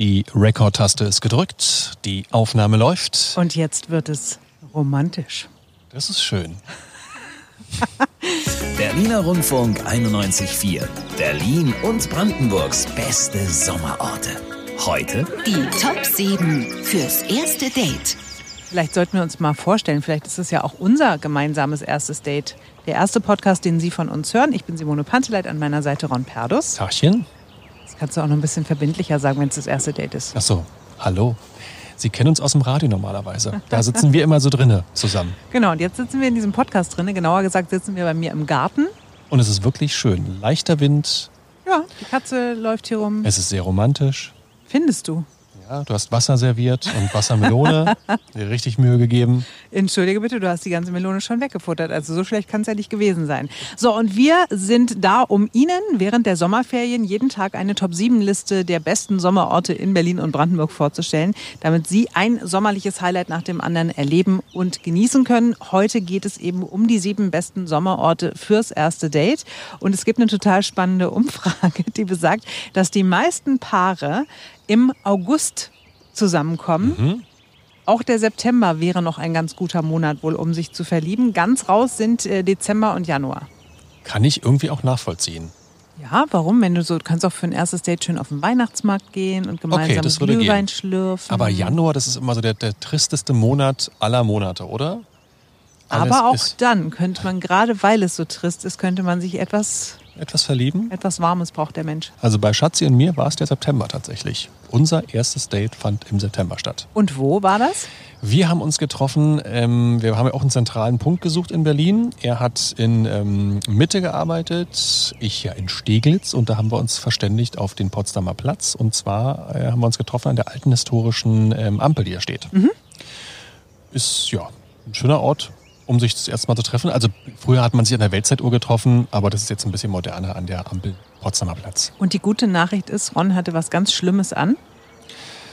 Die Rekordtaste ist gedrückt, die Aufnahme läuft. Und jetzt wird es romantisch. Das ist schön. Berliner Rundfunk 91.4. Berlin und Brandenburgs beste Sommerorte. Heute Die Top 7 fürs erste Date. Vielleicht sollten wir uns mal vorstellen, vielleicht ist es ja auch unser gemeinsames erstes Date. Der erste Podcast, den Sie von uns hören. Ich bin Simone Panteleit, an meiner Seite Ron Perdus. Tachchen. Das kannst du auch noch ein bisschen verbindlicher sagen, wenn es das erste Date ist. Ach so, hallo. Sie kennen uns aus dem Radio normalerweise. Da sitzen wir immer so drinne zusammen. Genau, und jetzt sitzen wir in diesem Podcast drin. Genauer gesagt sitzen wir bei mir im Garten. Und es ist wirklich schön. Leichter Wind, Ja, die Katze läuft hier rum. es ist sehr romantisch. Findest du? Ja, du hast Wasser serviert und Wassermelone. Dir richtig Mühe gegeben. Entschuldige bitte, du hast die ganze Melone schon weggefuttert. Also so schlecht kann es ja nicht gewesen sein. So, und wir sind da, um Ihnen während der Sommerferien jeden Tag eine Top-7-Liste der besten Sommerorte in Berlin und Brandenburg vorzustellen, damit Sie ein sommerliches Highlight nach dem anderen erleben und genießen können. Heute geht es eben um die sieben besten Sommerorte fürs erste Date. Und es gibt eine total spannende Umfrage, die besagt, dass die meisten Paare im August zusammenkommen. Auch der September wäre noch ein ganz guter Monat wohl, um sich zu verlieben. Ganz raus sind äh, Dezember und Januar. Kann ich irgendwie auch nachvollziehen. Ja, warum? Wenn du so, du kannst auch für ein erstes Date schön auf den Weihnachtsmarkt gehen und gemeinsam das würde Glühwein gehen. schlürfen. Aber Januar, das ist immer so der, der tristeste Monat aller Monate, oder? Aber auch dann könnte man, gerade weil es so trist ist, könnte man sich etwas, etwas verlieben. etwas Warmes braucht der Mensch. Also bei Schatzi und mir war es der September tatsächlich. Unser erstes Date fand im September statt. Und wo war das? Wir haben uns getroffen, ähm, wir haben ja auch einen zentralen Punkt gesucht in Berlin. Er hat in ähm, Mitte gearbeitet, ich ja in Steglitz und da haben wir uns verständigt auf den Potsdamer Platz. Und zwar äh, haben wir uns getroffen an der alten historischen ähm, Ampel, die da steht. Ist ja ein schöner Ort, um sich das erste Mal zu treffen. Also früher hat man sich an der Weltzeituhr getroffen, aber das ist jetzt ein bisschen moderner an der Ampel Potsdamer Platz. Und die gute Nachricht ist, Ron hatte was ganz Schlimmes an,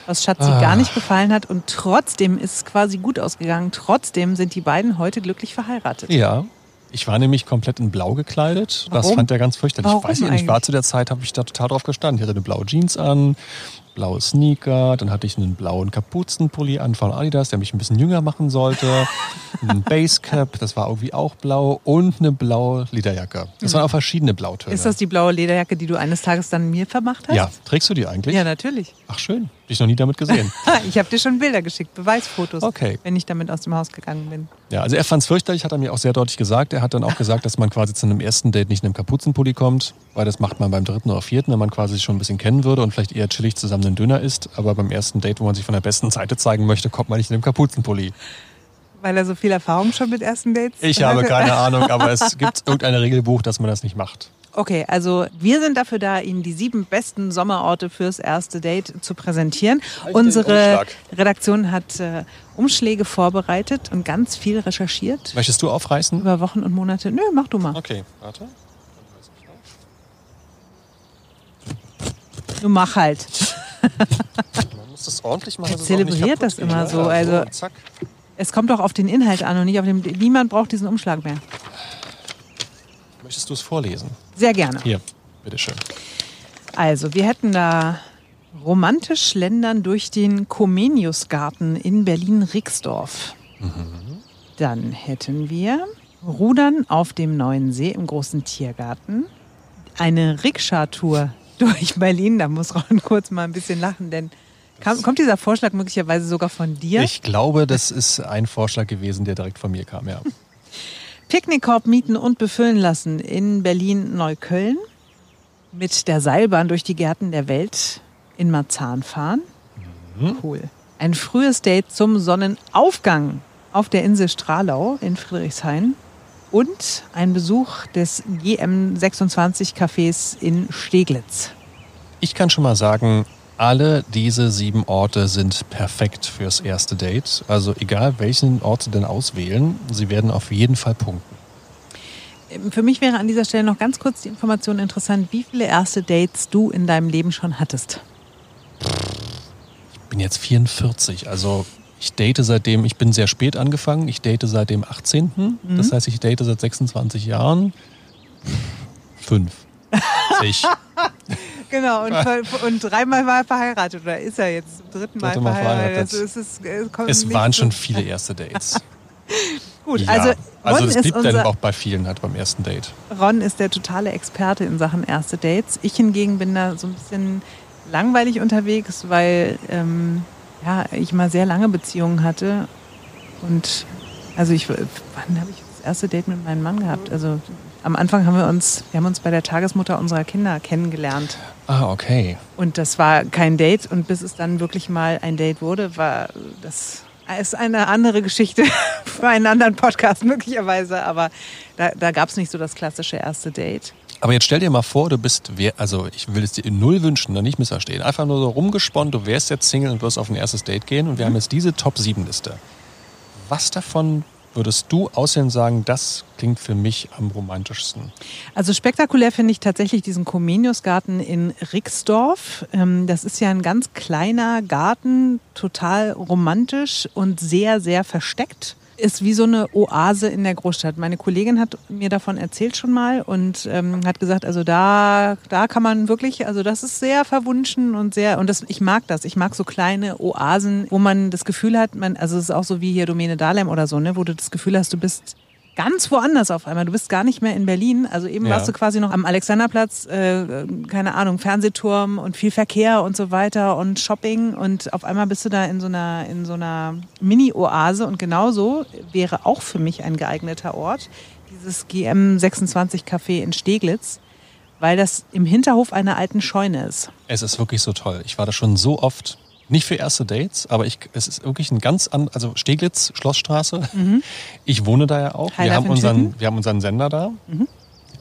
was Schatzi Ah. gar nicht gefallen hat. Und trotzdem ist es quasi gut ausgegangen. Trotzdem sind die beiden heute glücklich verheiratet. Ja. Ich war nämlich komplett in Blau gekleidet. Das Warum? fand er ganz fürchterlich. Warum ich weiß nicht, ich war eigentlich? zu der Zeit, habe ich da total drauf gestanden. Ich hatte eine blaue Jeans an, blaue Sneaker, dann hatte ich einen blauen Kapuzenpulli an von Adidas, der mich ein bisschen jünger machen sollte. Ein Basecap, das war irgendwie auch blau und eine blaue Lederjacke. Das waren auch verschiedene Blautöne. Hm. Ist das die blaue Lederjacke, die du eines Tages dann mir vermacht hast? ja, trägst du die eigentlich? Ja, natürlich. Ach schön, dich noch nie damit gesehen. Ich habe dir schon Bilder geschickt, Beweisfotos, Okay. wenn ich damit aus dem Haus gegangen bin. Ja, also er fand es fürchterlich, hat er mir auch sehr deutlich gesagt. Er hat dann auch gesagt, dass man quasi zu einem ersten Date nicht in einem Kapuzenpulli kommt, weil das macht man beim dritten oder vierten, wenn man quasi sich schon ein bisschen kennen würde und vielleicht eher chillig zusammen einen Döner isst. Aber beim ersten Date, wo man sich von der besten Seite zeigen möchte, kommt man nicht in einem Kapuzenpulli. Weil er so viel Erfahrung schon mit ersten Dates Ich habe keine Ahnung, aber es gibt irgendein Regelbuch, dass man das nicht macht. Okay, also wir sind dafür da, Ihnen die sieben besten Sommerorte fürs erste Date zu präsentieren. Unsere. Redaktion hat äh, Umschläge vorbereitet und ganz viel recherchiert Möchtest du aufreißen? über Wochen und Monate. Nö, mach du mal. Okay, warte. Du mach halt. Man muss das ordentlich machen. Nicht zelebriert das immer ne? so, also- zack. Es kommt doch auf den Inhalt an und nicht auf den. Niemand braucht diesen Umschlag mehr. Möchtest du es vorlesen? Sehr gerne. Hier, bitteschön. Also, wir hätten da romantisch schlendern durch den Comeniusgarten in Berlin-Rixdorf. Dann hätten wir Rudern auf dem Neuen See im großen Tiergarten. Eine Rikscha-Tour durch Berlin. Da muss Ron kurz mal ein bisschen lachen, denn kam, kommt dieser Vorschlag möglicherweise sogar von dir? Ich glaube, das ist ein Vorschlag gewesen, der direkt von mir kam, ja. Picknickkorb mieten und befüllen lassen in Berlin-Neukölln. Mit der Seilbahn durch die Gärten der Welt in Marzahn fahren. Cool. Ein frühes Date zum Sonnenaufgang auf der Insel Stralau in Friedrichshain. Und ein Besuch des GM26 Cafés in Steglitz. Ich kann schon mal sagen, alle diese sieben Orte sind perfekt fürs erste Date. Also egal, welchen Ort Sie denn auswählen, Sie werden auf jeden Fall punkten. Für mich wäre an dieser Stelle noch ganz kurz die Information interessant, wie viele erste Dates du in deinem Leben schon hattest. Ich bin jetzt 44, also ich date seitdem, ich bin sehr spät angefangen, ich date seit dem 18. Das heißt, ich date seit 26 Jahren. Fünf. Ich. Genau, und, und dreimal war er verheiratet oder ist er jetzt zum dritten Mal, Dritte Mal verheiratet? verheiratet. Also es, ist, es, waren schon viele erste Dates. Gut, Ja. also Ron, also das ist blieb dann auch bei vielen halt beim ersten Date. Ron ist der totale Experte in Sachen erste Dates. Ich hingegen bin da so ein bisschen langweilig unterwegs, weil ähm, ja, ich mal sehr lange Beziehungen hatte. Und also ich, wann habe ich das erste Date mit meinem Mann gehabt? Also am Anfang haben wir uns, wir haben uns bei der Tagesmutter unserer Kinder kennengelernt. Ah, okay. Und das war kein Date. Und bis es dann wirklich mal ein Date wurde, war das ist eine andere Geschichte für einen anderen Podcast möglicherweise. Aber da, da gab es nicht so das klassische erste Date. Aber jetzt stell dir mal vor, du bist, also ich will es dir in null wünschen, da nicht missverstehen. Einfach nur so rumgesponnen, du wärst jetzt Single und wirst auf ein erstes Date gehen und wir haben jetzt diese Top-7-Liste. Was davon würdest du aussehen sagen, das klingt für mich am romantischsten? Also spektakulär finde ich tatsächlich diesen Comeniusgarten in Rixdorf. Ähm, Das ist ja ein ganz kleiner Garten, total romantisch und sehr, sehr versteckt. Ist wie so eine Oase in der Großstadt. Meine Kollegin hat mir davon erzählt schon mal und ähm, hat gesagt, also da, da kann man wirklich, also das ist sehr verwunschen und sehr, und das, ich mag das. Ich mag so kleine Oasen, wo man das Gefühl hat, man, also es ist auch so wie hier Domäne Dahlem oder so, ne, wo du das Gefühl hast, du bist ganz woanders auf einmal. Du bist gar nicht mehr in Berlin. Also eben Ja. warst du quasi noch am Alexanderplatz, äh, keine Ahnung, Fernsehturm und viel Verkehr und so weiter und Shopping und auf einmal bist du da in so einer, in so einer Mini-Oase und genauso wäre auch für mich ein geeigneter Ort dieses GM26 Café in Steglitz, weil das im Hinterhof einer alten Scheune ist. Es ist wirklich so toll. Ich war da schon so oft, nicht für erste Dates, aber ich, es ist wirklich ein ganz an, also Steglitz, Schlossstraße. Ich wohne da ja auch. Wir haben, unseren, wir haben unseren Sender da.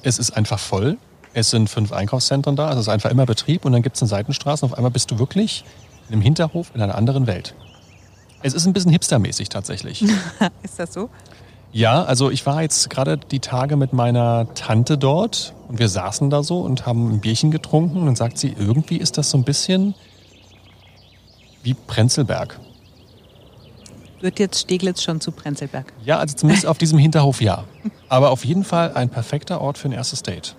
Es ist einfach voll. Es sind fünf Einkaufszentren da. Also es ist einfach immer Betrieb und dann gibt es eine Seitenstraße und auf einmal bist du wirklich in einem Hinterhof in einer anderen Welt. Es ist ein bisschen hipstermäßig tatsächlich. Ist das so? Ja, also ich war jetzt gerade die Tage mit meiner Tante dort und wir saßen da so und haben ein Bierchen getrunken und dann sagt sie, irgendwie ist das so ein bisschen wie Prenzlberg. Wird jetzt Steglitz schon zu Prenzlberg? Ja, also zumindest auf diesem Hinterhof ja. Aber auf jeden Fall ein perfekter Ort für ein erstes Date.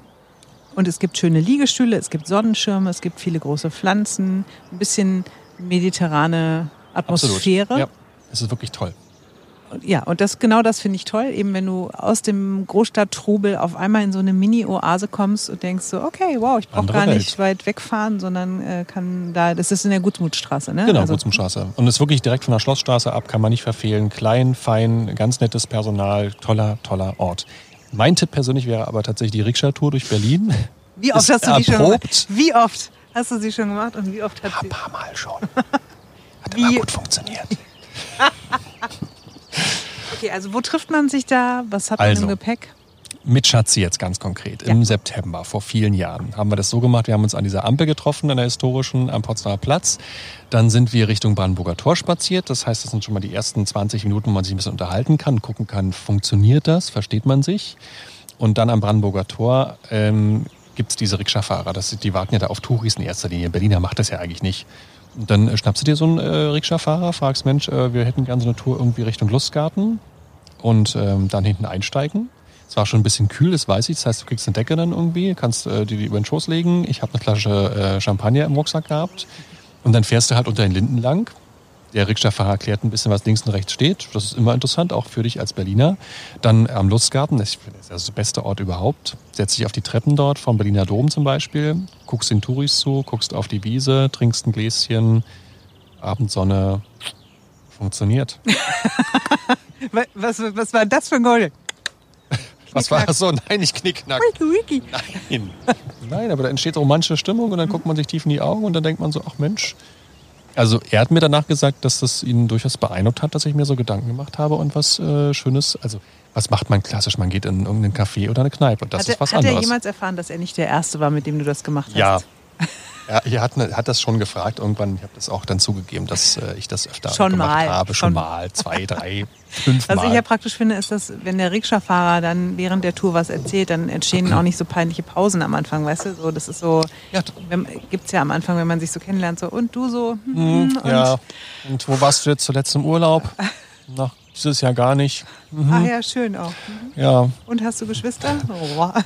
Und es gibt schöne Liegestühle, es gibt Sonnenschirme, es gibt viele große Pflanzen, ein bisschen mediterrane Atmosphäre. Ja, es ist wirklich toll. Ja, und das genau das finde ich toll, eben wenn du aus dem Großstadttrubel auf einmal in so eine Mini-Oase kommst und denkst so, okay, wow, ich brauche gar nicht Welt. weit wegfahren, sondern äh, kann da, das ist in der Gutsmutstraße, ne? Genau, Also- Gutsumstraße. Und ist wirklich direkt von der Schlossstraße ab, kann man nicht verfehlen. Klein, fein, ganz nettes Personal, toller, toller Ort. Mein Tipp persönlich wäre aber tatsächlich die Rikscha-Tour durch Berlin. Wie oft Ist hast du die schon gemacht? Wie oft hast du sie schon gemacht und wie oft hat Ein sie... paar Mal schon. Hat Wie- immer gut funktioniert. Okay, also wo trifft man sich da? Was hat man Also. im Gepäck? Mit Schatzi jetzt ganz konkret. Im Ja. September, vor vielen Jahren, haben wir das so gemacht. Wir haben uns an dieser Ampel getroffen, an der historischen, am Potsdamer Platz. Dann sind wir Richtung Brandenburger Tor spaziert. Das heißt, das sind schon mal die ersten 20 Minuten, wo man sich ein bisschen unterhalten kann, gucken kann, funktioniert das, versteht man sich. Und dann am Brandenburger Tor ähm, gibt es diese Rikscha-Fahrer. Das, die warten ja da auf Touris in erster Linie. Berliner macht das ja eigentlich nicht. Und dann äh, schnappst du dir so einen äh, Rikscha-Fahrer, fragst, Mensch, äh, wir hätten gerne so eine Tour irgendwie Richtung Lustgarten und ähm, dann hinten einsteigen. Es war schon ein bisschen kühl, das weiß ich. Das heißt, du kriegst eine Decke dann irgendwie, kannst äh, die, die über den Schoß legen. Ich habe eine Flasche äh, Champagner im Rucksack gehabt. Und dann fährst du halt unter den Linden lang. Der Rikscha-Fahrer erklärt ein bisschen, was links und rechts steht. Das ist immer interessant, auch für dich als Berliner. Dann am Lustgarten, das ist der beste Ort überhaupt. Setzt dich auf die Treppen dort, vom Berliner Dom zum Beispiel. Guckst den Touris zu, guckst auf die Wiese, trinkst ein Gläschen, Abendsonne. Funktioniert. Was, was, war das für ein Gold? Was war das so? Nein, nicht Knickknack. Wiki, wiki. Nein. Nein, aber da entsteht romantische Stimmung und dann guckt man sich tief in die Augen und dann denkt man so, ach Mensch. Also er hat mir danach gesagt, dass das ihn durchaus beeindruckt hat, dass ich mir so Gedanken gemacht habe und was äh, Schönes, also was macht man klassisch? Man geht in irgendeinen Café oder eine Kneipe und das Hat, ist er- was hat er anderes. jemals erfahren, dass er nicht der Erste war, mit dem du das gemacht hast? ja. Er, er hat, ne- hat das schon gefragt irgendwann. Ich habe das auch dann zugegeben, dass äh, ich das öfter Schon gemacht mal. habe. Schon. Schon mal. Zwei, drei, fünf Was Mal. ich ja praktisch finde, ist, dass wenn der Rikscha-Fahrer dann während der Tour was erzählt, dann entstehen auch nicht so peinliche Pausen am Anfang, weißt du? So, das ist so, Ja. gibt es ja am Anfang, wenn man sich so kennenlernt, so und du so. hm, und, ja. Und wo warst du jetzt zuletzt im Urlaub? Nach dieses Jahr gar nicht. Ach ja, schön auch. Mhm. Ja, Und hast du Geschwister? Oh.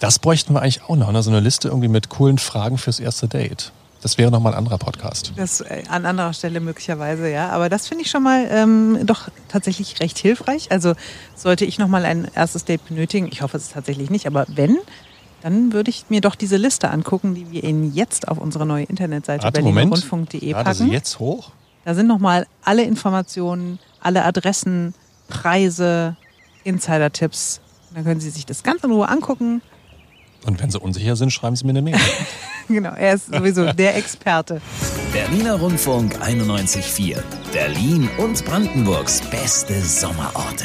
Das bräuchten wir eigentlich auch noch, ne? so eine Liste irgendwie mit coolen Fragen fürs erste Date. Das wäre nochmal ein anderer Podcast. Das äh, an anderer Stelle möglicherweise, ja. Aber das finde ich schon mal ähm, doch tatsächlich recht hilfreich. Also sollte ich nochmal ein erstes Date benötigen, ich hoffe es tatsächlich nicht, aber wenn, dann würde ich mir doch diese Liste angucken, die wir Ihnen jetzt auf unsere neue Internetseite Warte, berlinerrundfunk.de Lade sie packen. jetzt hoch? Da sind nochmal alle Informationen, alle Adressen, Preise, Insider-Tipps. Dann können Sie sich das ganz in Ruhe angucken. Und wenn Sie unsicher sind, schreiben Sie mir eine Mail. Genau, er ist sowieso der Experte. Berliner Rundfunk 91.4. Berlin und Brandenburgs beste Sommerorte.